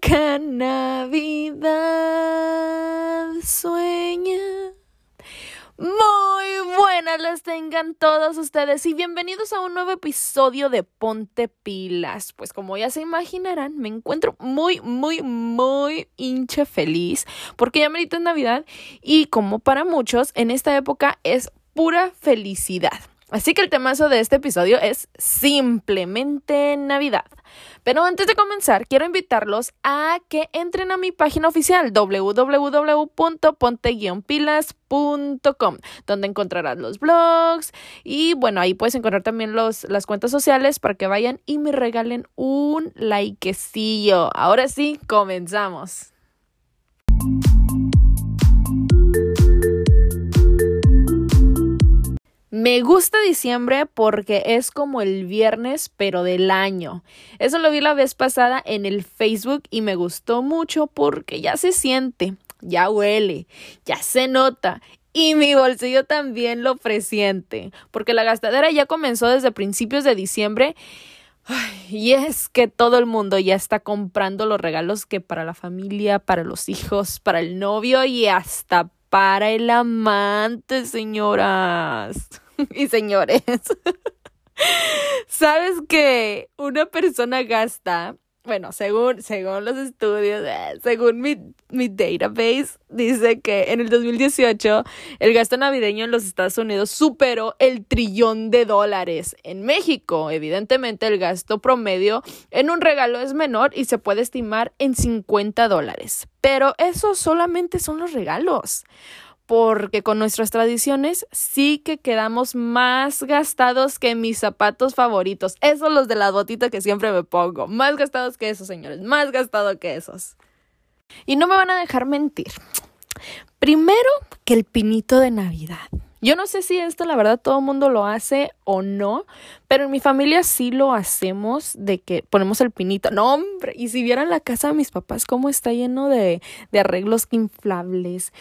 blanca Navidad sueña. Muy buenas las tengan todos ustedes y bienvenidos a un nuevo episodio de Ponte Pilas. Pues como ya se imaginarán, me encuentro muy, muy, muy hincha feliz porque ya merito es Navidad y como para muchos en esta época es pura felicidad. Así que el temazo de este episodio es simplemente Navidad. Pero antes de comenzar, quiero invitarlos a que entren a mi página oficial www.ponte-pilas.com, donde encontrarás los blogs y bueno, ahí puedes encontrar también los, las cuentas sociales para que vayan y me regalen un likecillo. Ahora sí, comenzamos. Me gusta diciembre porque es como el viernes, pero del año. Eso lo vi la vez pasada en el Facebook y me gustó mucho porque ya se siente, ya huele, ya se nota y mi bolsillo también lo presiente, porque la gastadera ya comenzó desde principios de diciembre. y es que todo el mundo ya está comprando los regalos que para la familia, para los hijos, para el novio y hasta para el amante, señoras y señores. ¿Sabes que una persona gasta, bueno, según, según los estudios, eh, según mi, mi database, dice que en el 2018 el gasto navideño en los Estados Unidos superó el trillón de dólares. En México, evidentemente, el gasto promedio en un regalo es menor y se puede estimar en 50 dólares. Pero eso solamente son los regalos porque con nuestras tradiciones sí que quedamos más gastados que mis zapatos favoritos. Esos los de la botita que siempre me pongo. Más gastados que esos, señores. Más gastado que esos. Y no me van a dejar mentir. Primero que el pinito de Navidad. Yo no sé si esto la verdad todo el mundo lo hace o no, pero en mi familia sí lo hacemos de que ponemos el pinito. No, hombre, y si vieran la casa de mis papás, cómo está lleno de, de arreglos inflables.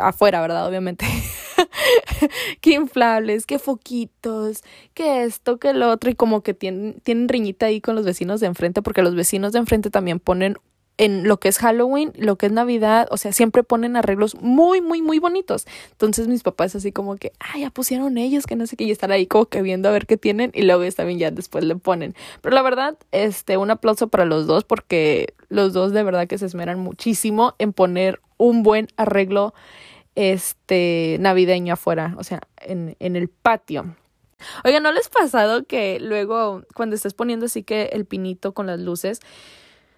afuera, ¿verdad? Obviamente. qué inflables, qué foquitos, qué esto, qué lo otro. Y como que tienen, tienen riñita ahí con los vecinos de enfrente, porque los vecinos de enfrente también ponen en lo que es Halloween, lo que es Navidad, o sea, siempre ponen arreglos muy, muy, muy bonitos. Entonces mis papás así como que, ah, ya pusieron ellos, que no sé qué, y están ahí como que viendo a ver qué tienen y luego también ya después le ponen. Pero la verdad, este, un aplauso para los dos porque los dos de verdad que se esmeran muchísimo en poner un buen arreglo, este, navideño afuera, o sea, en, en el patio. Oiga, ¿no les ha pasado que luego cuando estés poniendo así que el pinito con las luces,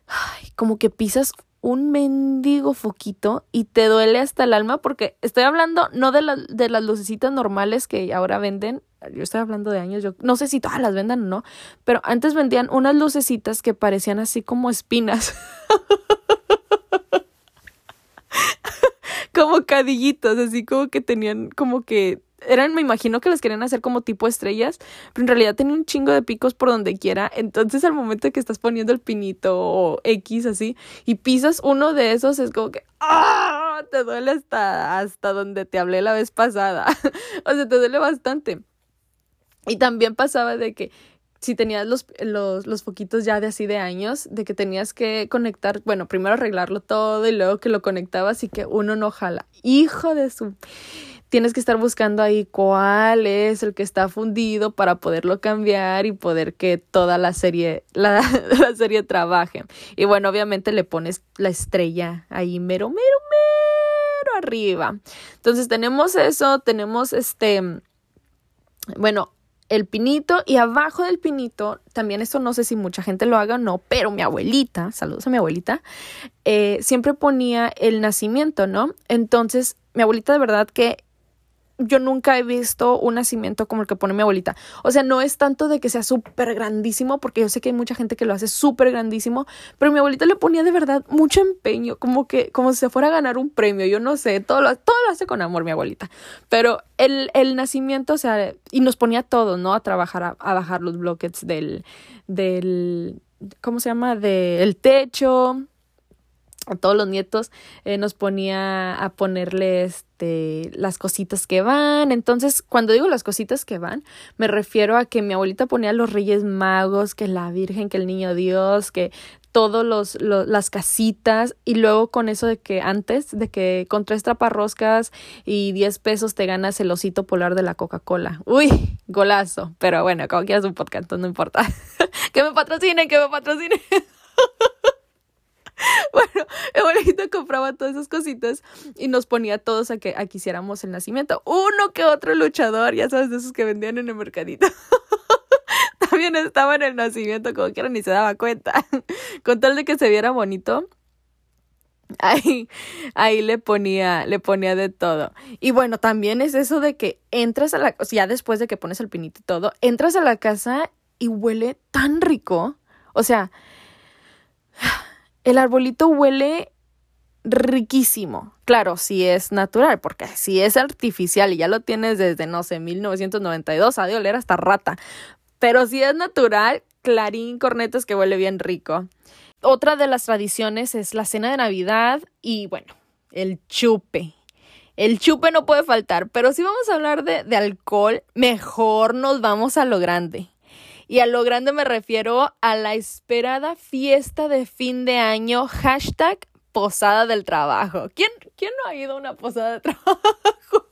ay, como que pisas un mendigo foquito y te duele hasta el alma porque estoy hablando no de, la, de las lucecitas normales que ahora venden, yo estoy hablando de años, yo no sé si todas las vendan o no, pero antes vendían unas lucecitas que parecían así como espinas. como cadillitos, así como que tenían como que eran, me imagino que las querían hacer como tipo estrellas, pero en realidad tenía un chingo de picos por donde quiera. Entonces, al momento que estás poniendo el pinito o X así y pisas uno de esos, es como que ¡ah! Te duele hasta, hasta donde te hablé la vez pasada. o sea, te duele bastante. Y también pasaba de que si tenías los, los, los foquitos ya de así de años, de que tenías que conectar, bueno, primero arreglarlo todo y luego que lo conectabas y que uno no jala. Hijo de su tienes que estar buscando ahí cuál es el que está fundido para poderlo cambiar y poder que toda la serie, la, serie trabaje. Y bueno, obviamente le pones la estrella ahí mero, mero, mero arriba. Entonces tenemos eso, tenemos este, bueno, el pinito y abajo del pinito, también esto no sé si mucha gente lo haga o no, pero mi abuelita, saludos a mi abuelita, eh, siempre ponía el nacimiento, ¿no? Entonces, mi abuelita de verdad que yo nunca he visto un nacimiento como el que pone mi abuelita. O sea, no es tanto de que sea súper grandísimo, porque yo sé que hay mucha gente que lo hace súper grandísimo, pero mi abuelita le ponía de verdad mucho empeño, como que, como si se fuera a ganar un premio, yo no sé, todo lo, todo lo hace con amor mi abuelita. Pero el, el nacimiento, o sea, y nos ponía todo, ¿no? A trabajar, a, a bajar los bloques del, del, ¿cómo se llama? Del techo, a todos los nietos eh, nos ponía a ponerle este las cositas que van. Entonces, cuando digo las cositas que van, me refiero a que mi abuelita ponía los Reyes Magos, que la Virgen, que el Niño Dios, que todos los, las casitas y luego con eso de que antes de que con tres traparroscas y 10 pesos te ganas el osito polar de la Coca-Cola. Uy, golazo. Pero bueno, como quieras un podcast, no importa. que me patrocinen, que me patrocinen. bueno, abuelito compraba todas esas cositas y nos ponía todos a que, a que hiciéramos el nacimiento. Uno que otro luchador, ya sabes, de esos que vendían en el mercadito. También estaba en el nacimiento, como que ni se daba cuenta. Con tal de que se viera bonito. Ahí, ahí le ponía, le ponía de todo. Y bueno, también es eso de que entras a la, o sea, ya después de que pones el pinito y todo, entras a la casa y huele tan rico. O sea, el arbolito huele riquísimo. Claro, si es natural, porque si es artificial y ya lo tienes desde, no sé, 1992, ha de oler hasta rata. Pero si es natural, clarín cornetas que huele bien rico. Otra de las tradiciones es la cena de Navidad y bueno, el chupe. El chupe no puede faltar, pero si vamos a hablar de, de alcohol, mejor nos vamos a lo grande. Y a lo grande me refiero a la esperada fiesta de fin de año, hashtag posada del trabajo. ¿Quién, quién no ha ido a una posada de trabajo?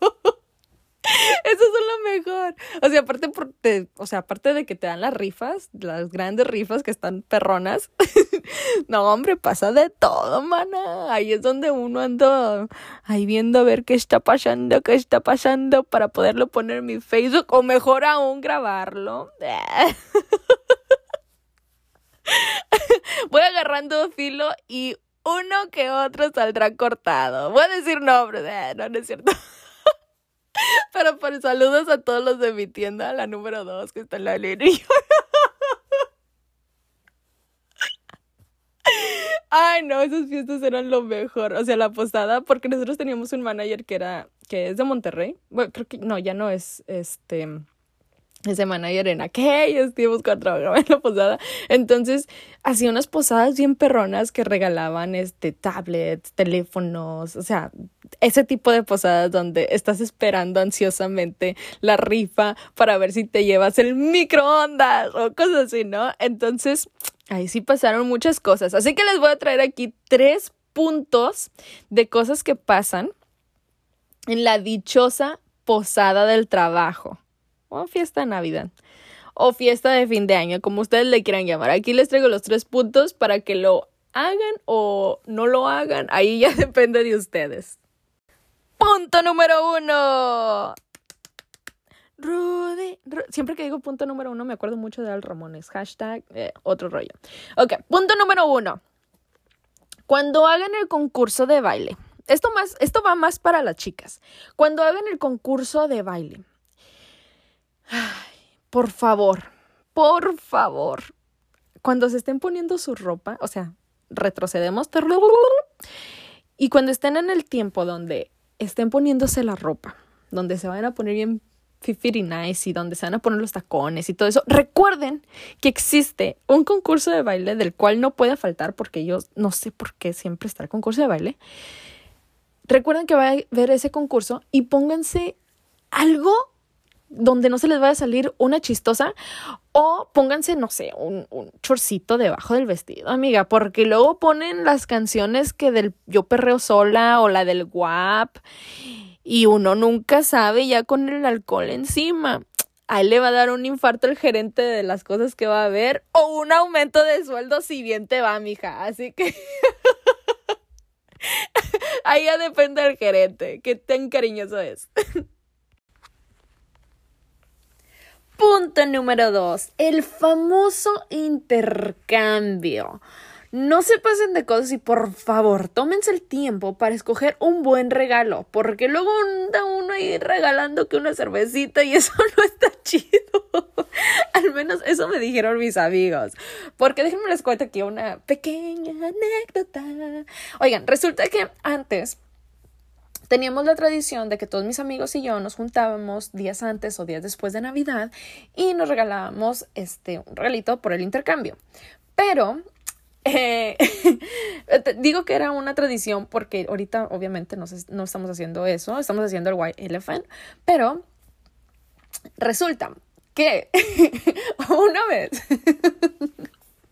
Eso es lo mejor. O sea, aparte por o sea, aparte de que te dan las rifas, las grandes rifas que están perronas. no, hombre, pasa de todo, mana. Ahí es donde uno anda ahí viendo a ver qué está pasando, qué está pasando para poderlo poner en mi Facebook o mejor aún grabarlo. Voy agarrando filo y uno que otro saldrá cortado. Voy a decir nombres, eh, no, no es cierto. Pero por saludos a todos los de mi tienda, la número dos, que está en la línea. Ay, no, esas fiestas eran lo mejor. O sea, la posada, porque nosotros teníamos un manager que era, que es de Monterrey. Bueno, creo que, no, ya no es, este, ese manager en aquellos tiempos cuando trabajaba en la posada. Entonces, hacía unas posadas bien perronas que regalaban este tablets, teléfonos, o sea, ese tipo de posadas donde estás esperando ansiosamente la rifa para ver si te llevas el microondas o cosas así, ¿no? Entonces, ahí sí pasaron muchas cosas. Así que les voy a traer aquí tres puntos de cosas que pasan en la dichosa posada del trabajo fiesta de Navidad o fiesta de fin de año, como ustedes le quieran llamar. Aquí les traigo los tres puntos para que lo hagan o no lo hagan. Ahí ya depende de ustedes. Punto número uno. Rudy, Siempre que digo punto número uno me acuerdo mucho de Al Ramones. Hashtag eh, otro rollo. Ok, punto número uno. Cuando hagan el concurso de baile. Esto, más, esto va más para las chicas. Cuando hagan el concurso de baile por favor, por favor, cuando se estén poniendo su ropa, o sea, retrocedemos y cuando estén en el tiempo donde estén poniéndose la ropa, donde se van a poner bien y nice y donde se van a poner los tacones y todo eso, recuerden que existe un concurso de baile del cual no puede faltar porque yo no sé por qué siempre está el concurso de baile. Recuerden que va a ver ese concurso y pónganse algo donde no se les vaya a salir una chistosa o pónganse, no sé, un, un chorcito debajo del vestido, amiga, porque luego ponen las canciones que del Yo Perreo Sola o la del Guap y uno nunca sabe ya con el alcohol encima. Ahí le va a dar un infarto el gerente de las cosas que va a ver o un aumento de sueldo si bien te va, mija. Así que ahí ya depende del gerente, qué tan cariñoso es. Punto número dos, el famoso intercambio. No se pasen de cosas y por favor, tómense el tiempo para escoger un buen regalo, porque luego anda uno ahí regalando que una cervecita y eso no está chido. Al menos eso me dijeron mis amigos. Porque déjenme les cuento aquí una pequeña anécdota. Oigan, resulta que antes teníamos la tradición de que todos mis amigos y yo nos juntábamos días antes o días después de Navidad y nos regalábamos este, un regalito por el intercambio. Pero eh, digo que era una tradición porque ahorita obviamente no, no estamos haciendo eso, estamos haciendo el White Elephant, pero resulta que una vez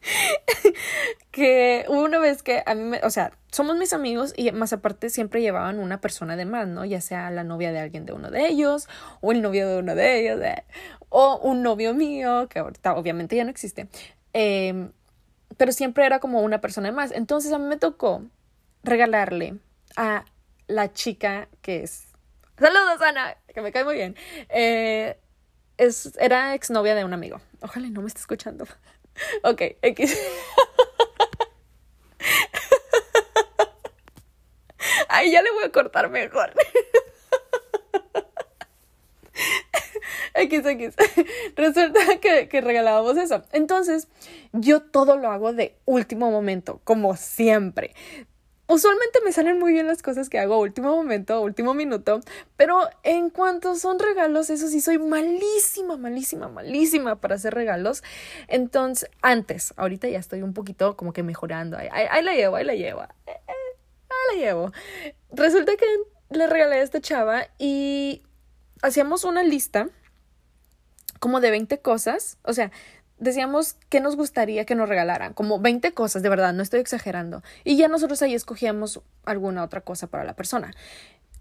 que una vez que a mí me, o sea, somos mis amigos y más aparte siempre llevaban una persona de más, ¿no? Ya sea la novia de alguien de uno de ellos o el novio de uno de ellos eh, o un novio mío, que ahorita obviamente ya no existe. Em, pero siempre era como una persona de más. Entonces a mí me tocó regalarle a la chica que es... Saludos, Ana, que me cae muy bien. Eh, es, era exnovia de un amigo. Ojalá no me esté escuchando. Ok, X. Ay, ya le voy a cortar mejor. X, X. Resulta que, que, regalábamos eso. Entonces, yo todo lo hago de último momento, como siempre. Usualmente me salen muy bien las cosas que hago último momento, último minuto, pero en cuanto son regalos, eso sí, soy malísima, malísima, malísima para hacer regalos. Entonces, antes, ahorita ya estoy un poquito como que mejorando. Ahí, ahí, la llevo, ahí la llevo. Eh, eh, ahí la llevo. Resulta que le regalé a esta chava y hacíamos una lista como de 20 cosas, o sea, decíamos qué nos gustaría que nos regalaran, como 20 cosas, de verdad, no estoy exagerando. Y ya nosotros ahí escogíamos alguna otra cosa para la persona.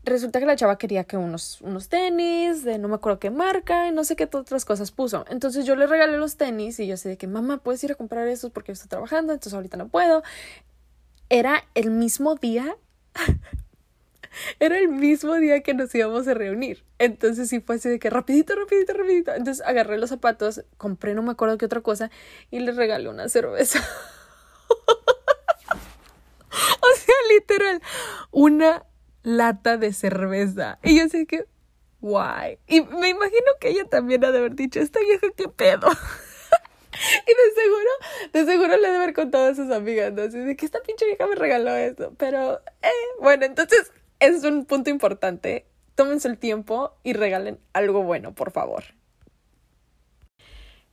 Resulta que la chava quería que unos, unos tenis, de no me acuerdo qué marca, y no sé qué otras cosas puso. Entonces yo le regalé los tenis y yo sé de que mamá, puedes ir a comprar esos porque yo estoy trabajando, entonces ahorita no puedo. Era el mismo día era el mismo día que nos íbamos a reunir. Entonces sí fue así de que rapidito, rapidito, rapidito. Entonces agarré los zapatos, compré no me acuerdo qué otra cosa y le regalé una cerveza. o sea, literal, una lata de cerveza. Y yo sé que, guay. Y me imagino que ella también ha de haber dicho, esta vieja qué pedo. Y de seguro, de seguro le ha de haber contado a sus amigas, ¿no? Así de que esta pinche vieja me regaló esto. Pero, eh, bueno, entonces es un punto importante. Tómense el tiempo y regalen algo bueno, por favor.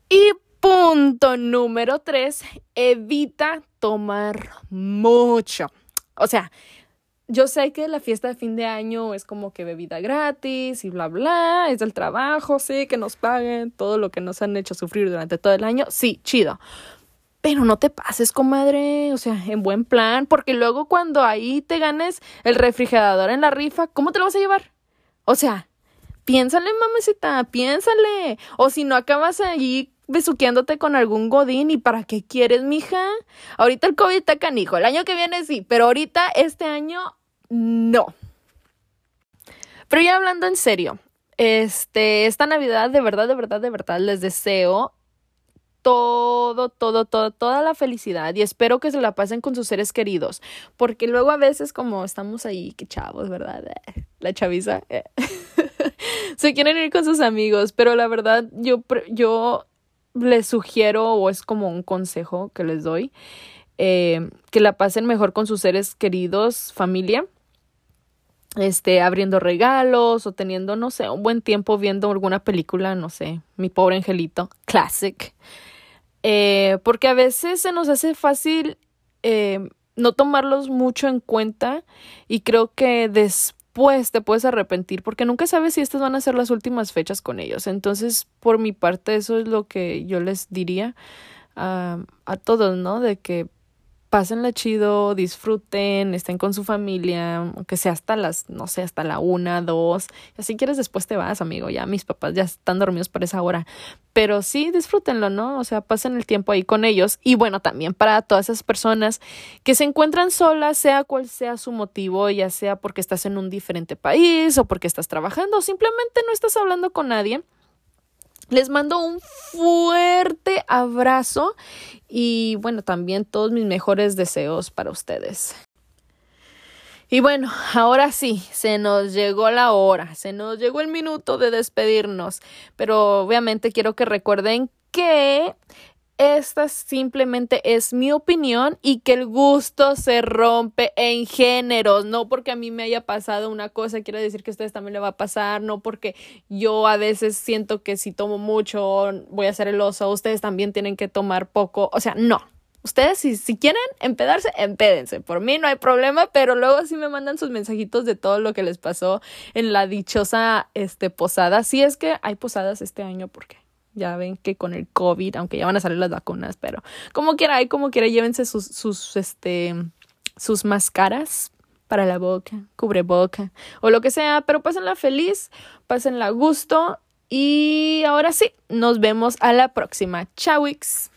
Y punto número tres, evita tomar mucho. O sea, yo sé que la fiesta de fin de año es como que bebida gratis y bla, bla, es del trabajo, sí, que nos paguen todo lo que nos han hecho sufrir durante todo el año, sí, chido. Pero no te pases, comadre, o sea, en buen plan, porque luego cuando ahí te ganes el refrigerador en la rifa, ¿cómo te lo vas a llevar? O sea, piénsale, mamacita, piénsale. O si no acabas allí besuqueándote con algún godín, ¿y para qué quieres, mija? Ahorita el COVID está canijo, el año que viene sí, pero ahorita, este año, no. Pero ya hablando en serio, este, esta Navidad, de verdad, de verdad, de verdad, les deseo todo, todo, todo, toda la felicidad y espero que se la pasen con sus seres queridos, porque luego a veces como estamos ahí, que chavos, ¿verdad? La chaviza, eh, se quieren ir con sus amigos, pero la verdad yo, yo les sugiero o es como un consejo que les doy, eh, que la pasen mejor con sus seres queridos, familia este, abriendo regalos o teniendo, no sé, un buen tiempo viendo alguna película, no sé, Mi pobre angelito, classic. Eh, porque a veces se nos hace fácil eh, no tomarlos mucho en cuenta y creo que después te puedes arrepentir porque nunca sabes si estas van a ser las últimas fechas con ellos. Entonces, por mi parte, eso es lo que yo les diría a, a todos, ¿no? De que pásenla chido, disfruten, estén con su familia, aunque sea hasta las, no sé, hasta la una, dos. Si quieres después te vas, amigo. Ya mis papás ya están dormidos por esa hora. Pero sí, disfrútenlo, ¿no? O sea, pasen el tiempo ahí con ellos. Y bueno, también para todas esas personas que se encuentran solas, sea cual sea su motivo, ya sea porque estás en un diferente país o porque estás trabajando o simplemente no estás hablando con nadie les mando un fuerte abrazo y bueno, también todos mis mejores deseos para ustedes. Y bueno, ahora sí, se nos llegó la hora, se nos llegó el minuto de despedirnos, pero obviamente quiero que recuerden que esta simplemente es mi opinión y que el gusto se rompe en géneros. No porque a mí me haya pasado una cosa, quiere decir que a ustedes también le va a pasar. No porque yo a veces siento que si tomo mucho voy a ser el oso. Ustedes también tienen que tomar poco. O sea, no. Ustedes si, quieren empedarse, empédense. Por mí no hay problema, pero luego sí me mandan sus mensajitos de todo lo que les pasó en la dichosa este, posada. Si es que hay posadas este año, porque Ya ven que con el COVID, aunque ya van a salir las vacunas, pero como quiera, como quiera, llévense sus, sus, este, sus máscaras para la boca, cubre boca o lo que sea, pero pásenla feliz, pásenla a gusto y ahora sí, nos vemos a la próxima. Chawix.